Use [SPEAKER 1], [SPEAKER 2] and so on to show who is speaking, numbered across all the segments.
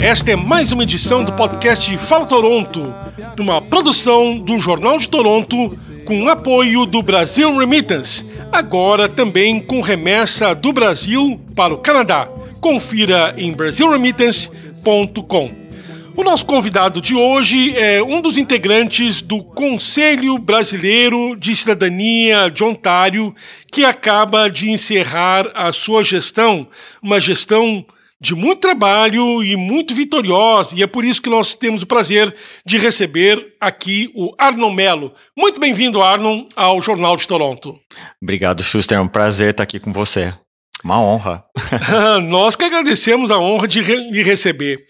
[SPEAKER 1] Esta é mais uma edição do podcast Fala Toronto, uma produção do Jornal de Toronto com apoio do Brasil Remittance, agora também com remessa do Brasil para o Canadá. Confira em brasilremittance.com. O nosso convidado de hoje é um dos integrantes do Conselho Brasileiro de Cidadania de Ontário, que acaba de encerrar a sua gestão, uma gestão de muito trabalho e muito vitoriosa, e é por isso que nós temos o prazer de receber aqui o Arnon Melo. Muito bem-vindo, Arnon, ao Jornal de Toronto.
[SPEAKER 2] Obrigado, Schuster. É um prazer estar aqui com você. Uma honra.
[SPEAKER 1] nós que agradecemos a honra de lhe receber.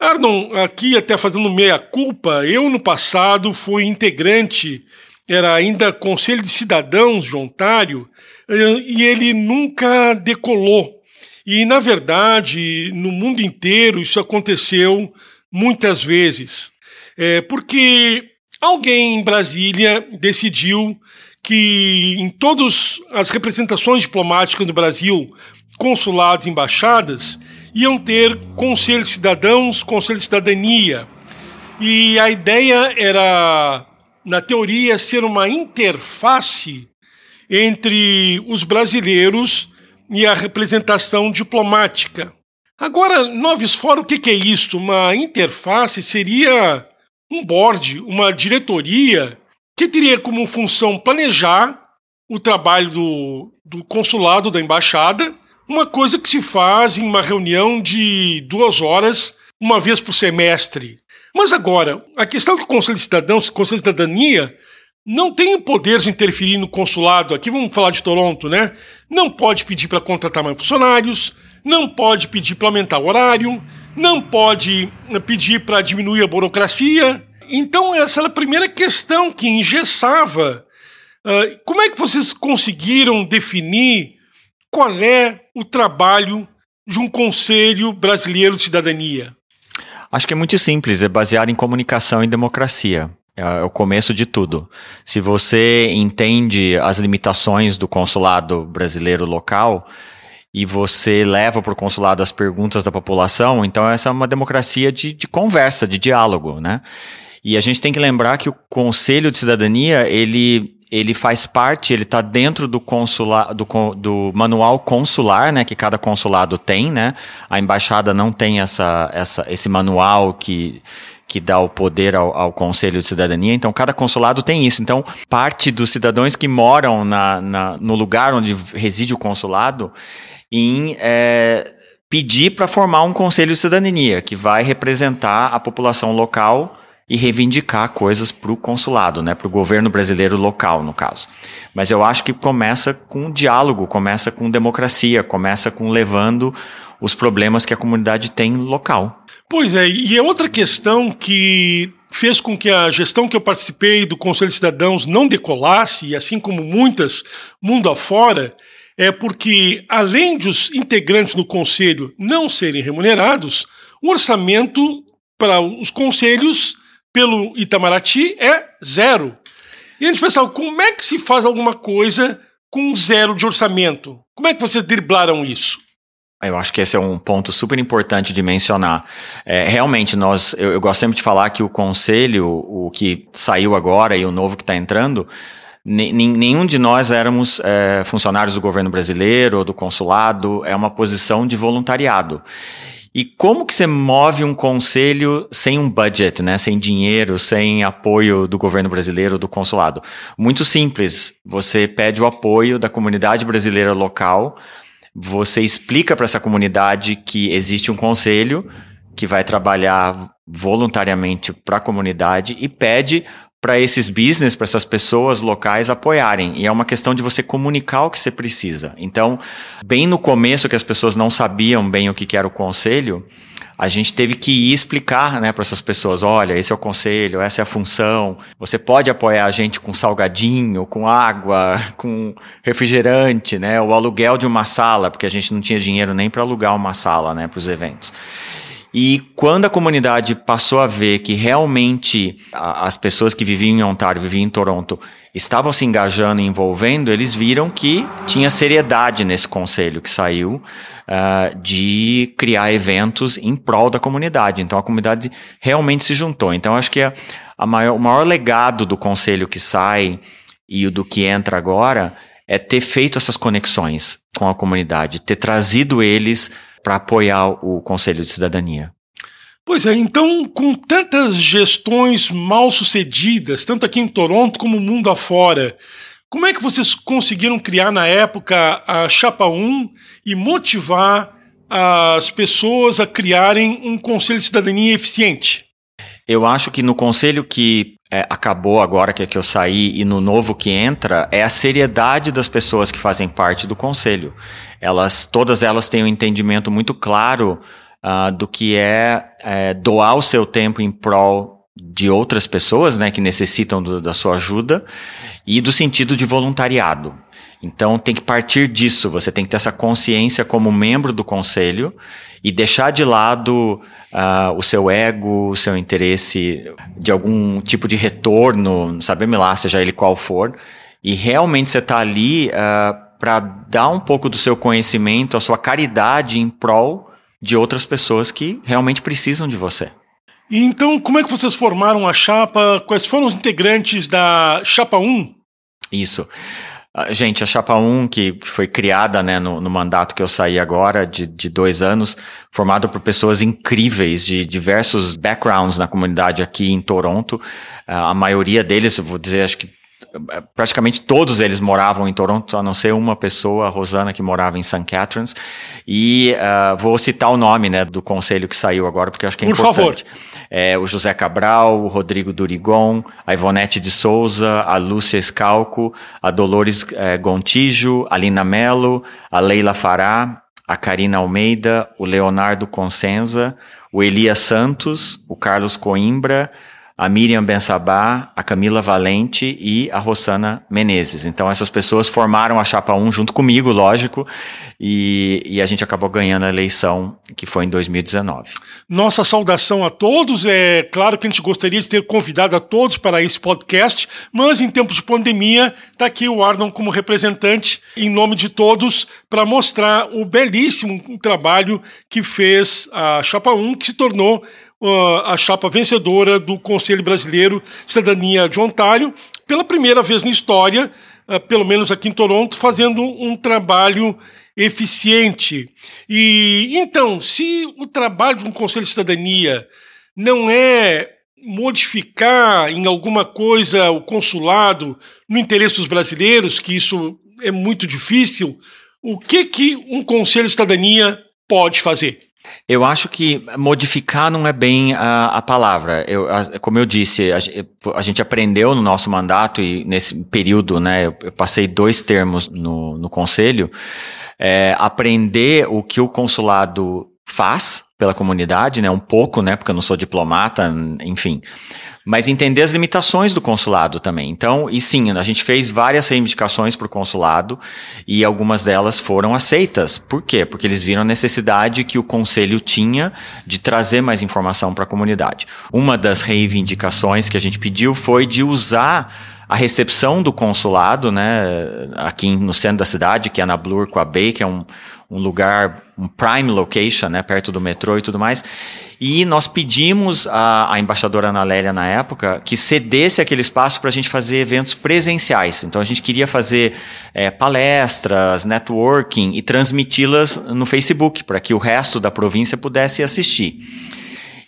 [SPEAKER 1] Arnon, aqui até fazendo meia culpa, eu no passado fui integrante, era ainda Conselho de Cidadãos de Ontário, e ele nunca decolou. E, na verdade, no mundo inteiro isso aconteceu muitas vezes. É, porque alguém em Brasília decidiu que em todas as representações diplomáticas do Brasil, consulados embaixadas, iam ter conselho de cidadãos, conselho de cidadania. E a ideia era, na teoria, ser uma interface entre os brasileiros e a representação diplomática. Agora, Noves Fora, o que é isso? Uma interface seria um board, uma diretoria, que teria como função planejar o trabalho do, do consulado, da embaixada, uma coisa que se faz em uma reunião de duas horas, uma vez por semestre. Mas agora, a questão que o Conselho de Cidadãos, Conselho de Cidadania, não tem o poder de interferir no consulado. Aqui vamos falar de Toronto, né? Não pode pedir para contratar mais funcionários, não pode pedir para aumentar o horário, não pode eh, pedir para diminuir a burocracia. Então, essa era a primeira questão que engessava. Uh, como é que vocês conseguiram definir qual é o trabalho de um Conselho Brasileiro de Cidadania?
[SPEAKER 2] Acho que é muito simples, é baseado em comunicação e democracia. É, é o começo de tudo. Se você entende as limitações do consulado brasileiro local e você leva para o consulado as perguntas da população, então essa é uma democracia de, de conversa, de diálogo, né? E a gente tem que lembrar que o Conselho de Cidadania, ele ele faz parte, ele está dentro do, consula, do, do, manual consular, né, que cada consulado tem, né? A embaixada não tem essa, essa, esse manual que, que dá o poder ao, ao, Conselho de Cidadania. Então, cada consulado tem isso. Então, parte dos cidadãos que moram na, na no lugar onde reside o consulado em é, pedir para formar um Conselho de Cidadania que vai representar a população local e reivindicar coisas para o consulado, né, para o governo brasileiro local, no caso. Mas eu acho que começa com diálogo, começa com democracia, começa com levando os problemas que a comunidade tem local.
[SPEAKER 1] Pois é, e é outra questão que fez com que a gestão que eu participei do Conselho de Cidadãos não decolasse, e assim como muitas mundo afora, é porque, além de os integrantes do conselho não serem remunerados, o orçamento para os conselhos pelo Itamaraty é zero. E a gente pensava, como é que se faz alguma coisa com zero de orçamento? Como é que vocês driblaram isso?
[SPEAKER 2] Eu acho que esse é um ponto super importante de mencionar. É, realmente, nós, eu, eu, gosto sempre de falar que o conselho, o que saiu agora e o novo que está entrando, nenhum de nós éramos é, funcionários do governo brasileiro ou do consulado, é uma posição de voluntariado. E como que você move um conselho sem um budget, né? Sem dinheiro, sem apoio do governo brasileiro, do consulado? Muito simples. Você pede o apoio da comunidade brasileira local você explica para essa comunidade que existe um conselho que vai trabalhar voluntariamente para a comunidade e pede para esses business, para essas pessoas locais apoiarem. E é uma questão de você comunicar o que você precisa. Então, bem no começo, que as pessoas não sabiam bem o que era o conselho, a gente teve que ir explicar né, para essas pessoas: olha, esse é o conselho, essa é a função. Você pode apoiar a gente com salgadinho, com água, com refrigerante, né, o aluguel de uma sala, porque a gente não tinha dinheiro nem para alugar uma sala né, para os eventos. E quando a comunidade passou a ver que realmente as pessoas que viviam em Ontário, viviam em Toronto, estavam se engajando e envolvendo, eles viram que tinha seriedade nesse conselho que saiu uh, de criar eventos em prol da comunidade. Então a comunidade realmente se juntou. Então acho que a, a maior, o maior legado do conselho que sai e o do que entra agora é ter feito essas conexões com a comunidade, ter trazido eles para apoiar o Conselho de Cidadania.
[SPEAKER 1] Pois é, então, com tantas gestões mal sucedidas, tanto aqui em Toronto como mundo afora, como é que vocês conseguiram criar na época a Chapa 1 e motivar as pessoas a criarem um Conselho de Cidadania eficiente?
[SPEAKER 2] Eu acho que no conselho que é, acabou agora que, é que eu saí e no novo que entra é a seriedade das pessoas que fazem parte do conselho. Elas, todas elas têm um entendimento muito claro uh, do que é, é, doar o seu tempo em prol de outras pessoas, né, que necessitam do, da sua ajuda e do sentido de voluntariado. Então tem que partir disso, você tem que ter essa consciência como membro do conselho e deixar de lado uh, o seu ego, o seu interesse de algum tipo de retorno, sabemos lá, seja ele qual for, e realmente você está ali uh, ah, para dar um pouco do seu conhecimento, a sua caridade em prol de outras pessoas que realmente precisam de você.
[SPEAKER 1] E então, como é que vocês formaram a chapa? Quais foram os integrantes da Chapa 1?
[SPEAKER 2] Isso. Gente, a Chapa 1, que foi criada né, no, no mandato que eu saí agora, de, de dois anos, formada por pessoas incríveis de diversos backgrounds na comunidade aqui em Toronto. A maioria deles, vou dizer, acho que praticamente todos eles moravam em Toronto, a não ser uma pessoa, a Rosana, que morava em St. Catharines. E uh, vou citar o nome né, do conselho que saiu agora, porque acho que é Por importante. Favor. É, o José Cabral, o Rodrigo Durigon, a Ivonete de Souza, a Lúcia Escalco, a Dolores eh, Gontijo, a Lina Mello, a Leila Fará, a Karina Almeida, o Leonardo Consenza, o Elias Santos, o Carlos Coimbra, a Miriam Bensabá, a Camila Valente e a Rossana Menezes. Então essas pessoas formaram a Chapa 1 junto comigo, lógico, e, e, a gente acabou ganhando a eleição que foi em 2019.
[SPEAKER 1] Nossa saudação a todos. É claro que a gente gostaria de ter convidado a todos para esse podcast, mas em tempos de pandemia está aqui o Arnon como representante em nome de todos para mostrar o belíssimo trabalho que fez a Chapa 1, que se tornou a chapa vencedora do Conselho Brasileiro Cidadania de Ontário, pela primeira vez na história, ah, pelo menos aqui em Toronto, fazendo um trabalho eficiente. E então, se o trabalho de um Conselho de Cidadania não é modificar em alguma coisa o consulado no interesse dos brasileiros, que isso é muito difícil, o que que um Conselho de Cidadania pode fazer?
[SPEAKER 2] Eu acho que modificar não é bem a, a palavra. Eu, a, como eu disse, a, a, gente aprendeu no nosso mandato e nesse período, né, eu, eu passei dois termos no, no conselho, é, aprender o que o consulado faz pela comunidade, né, um pouco, né, porque eu não sou diplomata, enfim mas entender as limitações do consulado também. Então, e sim, a gente fez várias reivindicações para o consulado e algumas delas foram aceitas. Por quê? Porque eles viram a necessidade que o conselho tinha de trazer mais informação para a comunidade. Uma das reivindicações que a gente pediu foi de usar a recepção do consulado, né, aqui no centro da cidade, que é na Bloor com a Bay, que é um, um lugar, um prime location, né, perto do metrô e tudo mais. E nós pedimos à, embaixadora Ana Lélia, na época, que cedesse aquele espaço para a gente fazer eventos presenciais. Então a gente queria fazer é, palestras, networking e transmiti-las no Facebook, para que o resto da província pudesse assistir.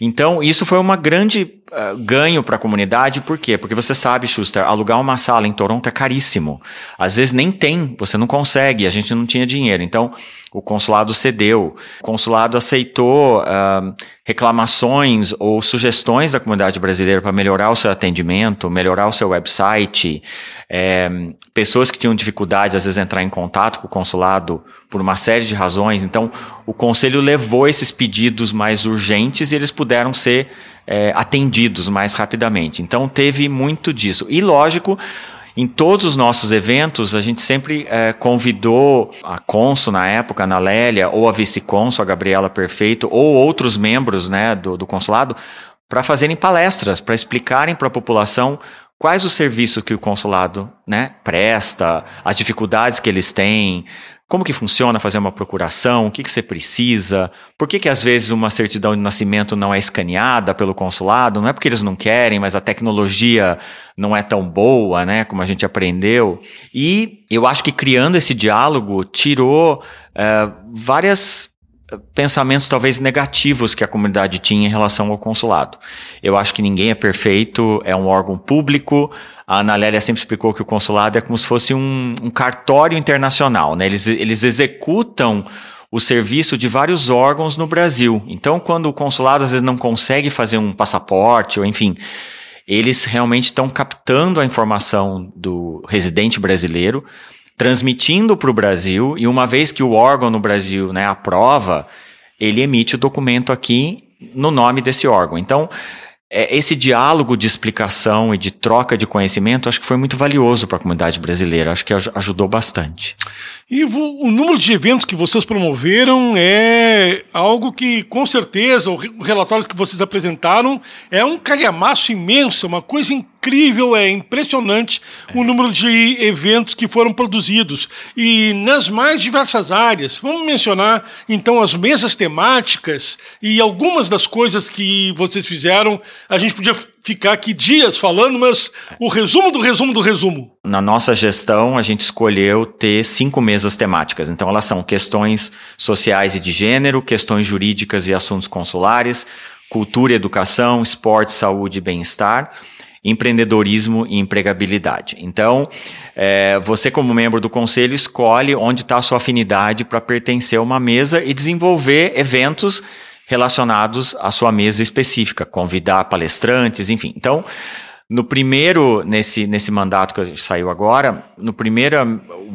[SPEAKER 2] Então, isso foi uma grande uh, ganho para a comunidade, por quê? Porque você sabe, Schuster, alugar uma sala em Toronto é caríssimo. Às vezes nem tem, você não consegue, a gente não tinha dinheiro. Então, o consulado cedeu, o consulado aceitou uh, reclamações ou sugestões da comunidade brasileira para melhorar o seu atendimento, melhorar o seu website, é, pessoas que tinham dificuldade às vezes entrar em contato com o consulado por uma série de razões. Então, o conselho levou esses pedidos mais urgentes e eles puderam ser é, atendidos mais rapidamente. Então, teve muito disso. E lógico Em todos os nossos eventos, a gente sempre é, convidou a Consul na época, a Ana Lélia, ou a vice-consul, a Gabriela Perfeito, ou outros membros né, do, do consulado, para fazerem palestras, para explicarem para a população quais os serviços que o consulado né, presta, as dificuldades que eles têm, como que funciona fazer uma procuração, o que, que você precisa, por que, que às vezes uma certidão de nascimento não é escaneada pelo consulado, não é porque eles não querem, mas a tecnologia não é tão boa, né, como a gente aprendeu. E eu acho que criando esse diálogo tirou é, várias pensamentos talvez negativos que a comunidade tinha em relação ao consulado. Eu acho que ninguém é perfeito, é um órgão público. A Ana Lélia sempre explicou que o consulado é como se fosse um, um cartório internacional. Né? Eles, eles executam o serviço de vários órgãos no Brasil. Então, quando o consulado às vezes não consegue fazer um passaporte, ou enfim, eles realmente estão captando a informação do residente brasileiro transmitindo para o Brasil, e uma vez que o órgão no Brasil né, aprova, ele emite o documento aqui no nome desse órgão. Então, é, esse diálogo de explicação e de troca de conhecimento acho que foi muito valioso para a comunidade brasileira, acho que ajudou bastante.
[SPEAKER 1] E o número de eventos que vocês promoveram é algo que, com certeza, o relatório que vocês apresentaram é um calhamaço imenso, uma coisa incrível, é impressionante é. o número de eventos que foram produzidos. E nas mais diversas áreas. Vamos mencionar, então, as mesas temáticas e algumas das coisas que vocês fizeram. A gente podia ficar aqui dias falando, mas o resumo do resumo do resumo.
[SPEAKER 2] Na nossa gestão, a gente escolheu ter cinco mesas temáticas. Então, elas são questões sociais e de gênero, questões jurídicas e assuntos consulares, cultura e educação, esporte, saúde e bem-estar empreendedorismo e empregabilidade. Então, é, você como membro do conselho escolhe onde está a sua afinidade para pertencer a uma mesa e desenvolver eventos relacionados à sua mesa específica, convidar palestrantes, enfim. Então, no primeiro, nesse, nesse mandato que saiu agora, no primeiro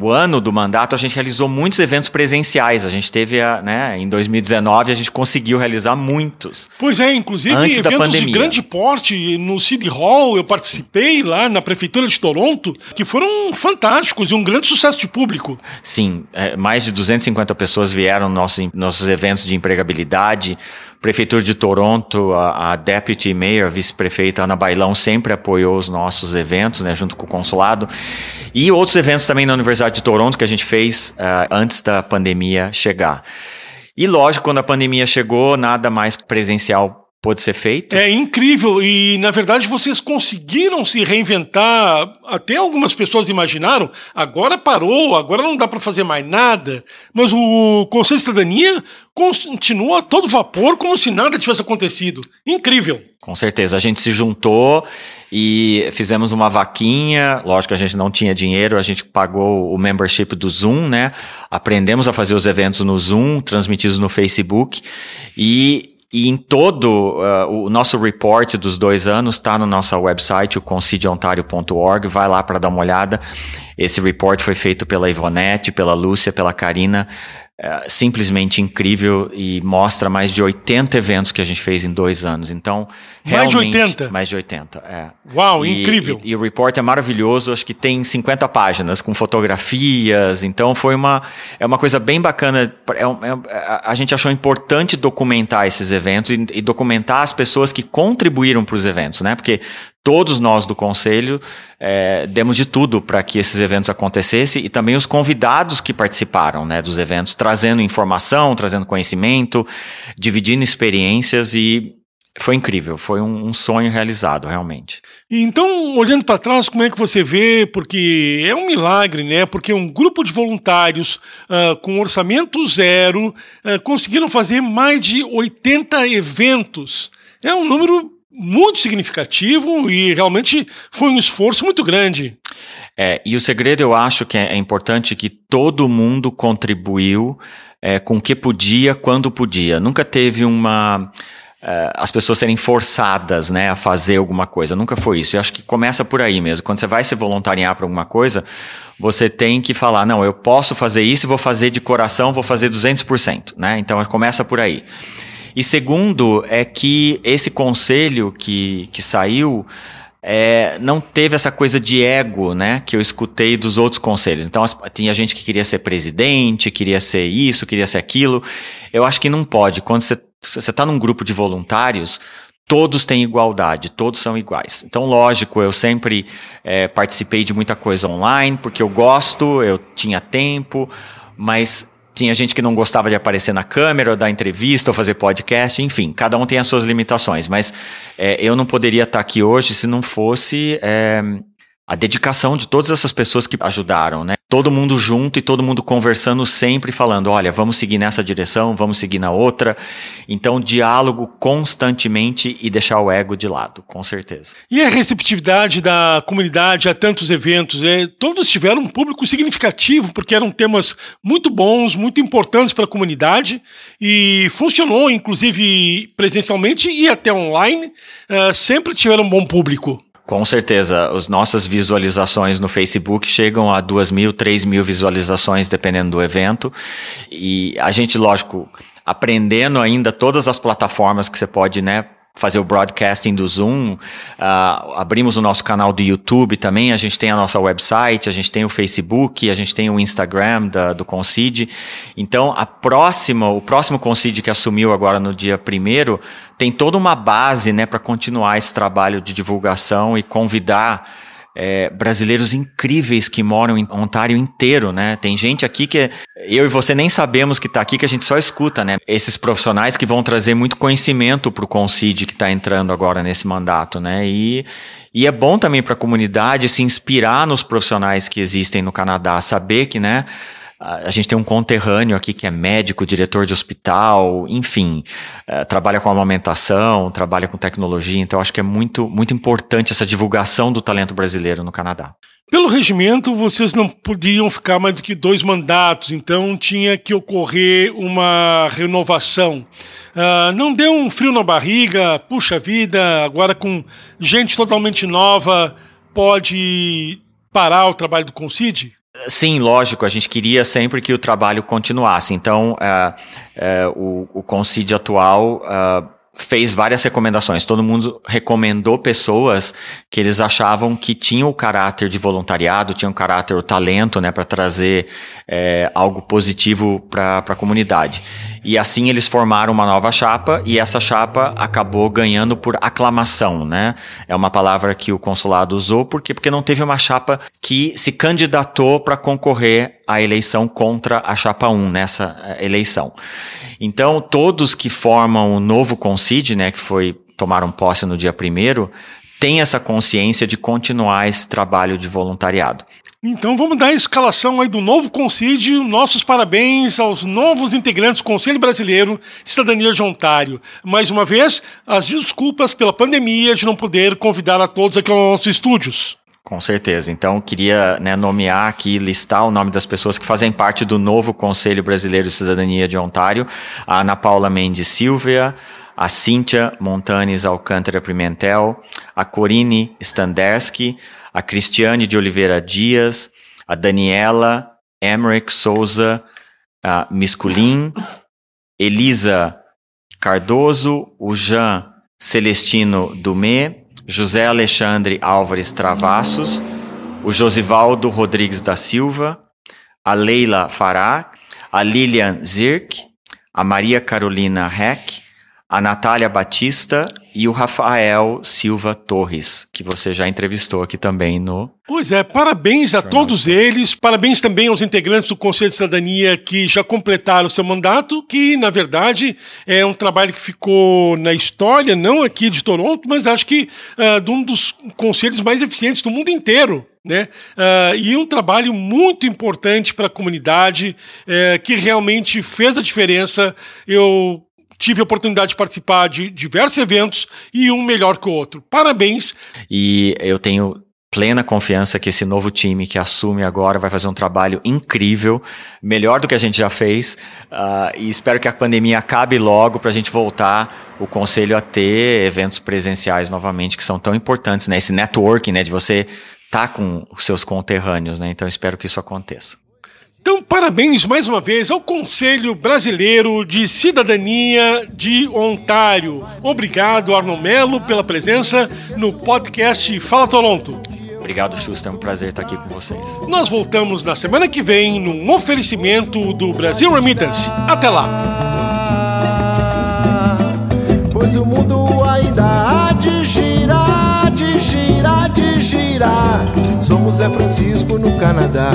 [SPEAKER 2] ano do mandato, a gente realizou muitos eventos presenciais. A gente teve, a, né, em 2019, a gente conseguiu realizar muitos.
[SPEAKER 1] Pois é, inclusive antes eventos da pandemia. de grande porte no City Hall, eu participei Sim. lá na Prefeitura de Toronto, que foram fantásticos e um grande sucesso de público.
[SPEAKER 2] Sim, é, mais de 250 pessoas vieram nos nossos, nossos eventos de empregabilidade. Prefeitura de Toronto, a, a Deputy Mayor, vice-prefeita Ana Bailão, sempre apoiou os nossos eventos, né, junto com o consulado. E outros eventos também na Universidade de Toronto que a gente fez uh, antes da pandemia chegar. E lógico, quando a pandemia chegou, nada mais presencial pode ser feito.
[SPEAKER 1] É incrível e na verdade vocês conseguiram se reinventar. Até algumas pessoas imaginaram, agora parou, agora não dá para fazer mais nada. Mas o Conselho de Cidadania continua a todo vapor como se nada tivesse acontecido. Incrível.
[SPEAKER 2] Com certeza, a gente se juntou e fizemos uma vaquinha. Lógico, a gente não tinha dinheiro, a gente pagou o membership do Zoom, né? Aprendemos a fazer os eventos no Zoom, transmitidos no Facebook e e em todo uh, o nosso report dos dois anos está no nosso website, o concediontario.org. Vai lá para dar uma olhada. Esse report foi feito pela Ivonete, pela Lúcia, pela Karina é, simplesmente incrível e mostra mais de 80 eventos que a gente fez em dois anos. Então,
[SPEAKER 1] mais de 80?
[SPEAKER 2] Mais de 80, é.
[SPEAKER 1] Uau, e, incrível.
[SPEAKER 2] E, e, o report é maravilhoso, acho que tem 50 páginas com fotografias, então foi uma, é uma coisa bem bacana. É, é, a gente achou importante documentar esses eventos e, e documentar as pessoas que contribuíram para os eventos, né? Porque todos nós do conselho é, demos de tudo para que esses eventos acontecessem e também os convidados que participaram né, dos eventos, trazendo informação, trazendo conhecimento, dividindo experiências e foi incrível, foi um, um sonho realizado, realmente.
[SPEAKER 1] Então, olhando para trás, como é que você vê? Porque é um milagre, né? Porque um grupo de voluntários uh, com orçamento zero uh, conseguiram fazer mais de 80 eventos. É um número muito significativo e realmente foi um esforço muito grande.
[SPEAKER 2] É, e o segredo eu acho que é, é importante que todo mundo contribuiu é, com o que podia, quando podia. Nunca teve uma. É, as pessoas serem forçadas né, a fazer alguma coisa. Nunca foi isso. Eu acho que começa por aí mesmo. Quando você vai se voluntariar para alguma coisa, você tem que falar: não, eu posso fazer isso e vou fazer de coração, vou fazer 200%. Né? Então começa por aí. E segundo, é que esse conselho que, que saiu é, não teve essa coisa de ego, né, que eu escutei dos outros conselhos. Então, tinha gente que queria ser presidente, queria ser isso, queria ser aquilo. Eu acho que não pode. Quando você está num grupo de voluntários, todos têm igualdade, todos são iguais. Então, lógico, eu sempre é, participei de muita coisa online, porque eu gosto, eu tinha tempo, mas tinha gente que não gostava de aparecer na câmera, ou dar entrevista, ou fazer podcast, enfim, cada um tem as suas limitações. Mas é, eu não poderia estar aqui hoje se não fosse é, a dedicação de todas essas pessoas que ajudaram, né? Todo mundo junto e todo mundo conversando sempre, falando: olha, vamos seguir nessa direção, vamos seguir na outra. Então, diálogo constantemente e deixar o ego de lado, com certeza.
[SPEAKER 1] E a receptividade da comunidade a tantos eventos? É, todos tiveram um público significativo, porque eram temas muito bons, muito importantes para a comunidade e funcionou, inclusive presencialmente e até online. Uh, sempre tiveram um bom público.
[SPEAKER 2] Com certeza, as nossas visualizações no Facebook chegam a duas mil, três mil visualizações, dependendo do evento. E a gente, lógico, aprendendo ainda todas as plataformas que você pode, né, fazer o broadcasting do Zoom. Uh, abrimos o nosso canal do YouTube também. A gente tem a nossa website, a gente tem o Facebook, a gente tem o Instagram da, do Concide. Então, a próxima, o próximo Concide que assumiu agora no dia primeiro tem toda uma base, né, para continuar esse trabalho de divulgação e convidar é, brasileiros incríveis que moram em Ontário inteiro, né? Tem gente aqui que eu e você nem sabemos que está aqui, que a gente só escuta, né? Esses profissionais que vão trazer muito conhecimento para o Concide que está entrando agora nesse mandato, né? E, e é bom também para a comunidade se inspirar nos profissionais que existem no Canadá, saber que, né? A gente tem um conterrâneo aqui que é médico, diretor de hospital, enfim, é, trabalha com amamentação, trabalha com tecnologia, então acho que é muito, muito importante essa divulgação do talento brasileiro no Canadá.
[SPEAKER 1] Pelo regimento, vocês não podiam ficar mais do que dois mandatos, então tinha que ocorrer uma renovação. Uh, não deu um frio na barriga, puxa vida, agora com gente totalmente nova, pode parar o trabalho do Concide?
[SPEAKER 2] Sim, lógico, a gente queria sempre que o trabalho continuasse. Então, uh, uh, o, o Concide atual uh, fez várias recomendações. Todo mundo recomendou pessoas que eles achavam que tinham o caráter de voluntariado, tinham o caráter, o talento, né, para trazer é, algo positivo para a comunidade. E assim eles formaram uma nova chapa e essa chapa acabou ganhando por aclamação, né? É uma palavra que o consulado usou porque porque não teve uma chapa que se candidatou para concorrer à eleição contra a chapa 1 nessa eh, eleição. Então, todos que formam o novo Concide, né, que foi tomaram posse no dia primeiro, têm essa consciência de continuar esse trabalho de voluntariado.
[SPEAKER 1] Então vamos dar a escalação aí do novo Concídio. Nossos parabéns aos novos integrantes do Conselho Brasileiro de Cidadania de Ontário. Mais uma vez, as desculpas pela pandemia de não poder convidar a todos aqui aos nossos estúdios.
[SPEAKER 2] Com certeza. Então, queria né, nomear aqui, listar o nome das pessoas que fazem parte do novo Conselho Brasileiro de Cidadania de Ontário. A Ana Paula Mendes Silvia, a Cíntia Montanes Alcântara Pimentel, a Corine Standerski, a Cristiane de Oliveira Dias, a Daniela Emmerich Souza a Misculin, Elisa Cardoso, o Jean Celestino Dumé, José Alexandre Álvares Travassos, o Josivaldo Rodrigues da Silva, a Leila Fará, a Lilian Zirk, a Maria Carolina Heck, a Natália Batista e o Rafael Silva Torres, que você já entrevistou aqui também no.
[SPEAKER 1] Pois é, parabéns a todos eles, parabéns também aos integrantes do Conselho de Cidadania que já completaram o seu mandato, que na verdade é um trabalho que ficou na história, não aqui de Toronto, mas acho que uh, de um dos conselhos mais eficientes do mundo inteiro. Né? Uh, e um trabalho muito importante para a comunidade, uh, que realmente fez a diferença. Eu tive a oportunidade de participar de diversos eventos e um melhor que o outro. Parabéns!
[SPEAKER 2] E eu tenho plena confiança que esse novo time que assume agora vai fazer um trabalho incrível, melhor do que a gente já fez, uh, e espero que a pandemia acabe logo para a gente voltar o conselho a ter eventos presenciais novamente que são tão importantes, né? Esse networking, né, de você estar tá com os seus conterrâneos, né? Então espero que isso aconteça.
[SPEAKER 1] Então, parabéns mais uma vez ao Conselho Brasileiro de Cidadania de Ontário. Obrigado, Arno Melo, pela presença no podcast Fala Toronto.
[SPEAKER 2] Obrigado, Schuster. É um prazer estar aqui com vocês.
[SPEAKER 1] Nós voltamos na semana que vem num oferecimento do Brasil Remittance. Até lá.
[SPEAKER 3] Pois o mundo ainda há de girar, de girar, de girar. Somos Zé Francisco no Canadá.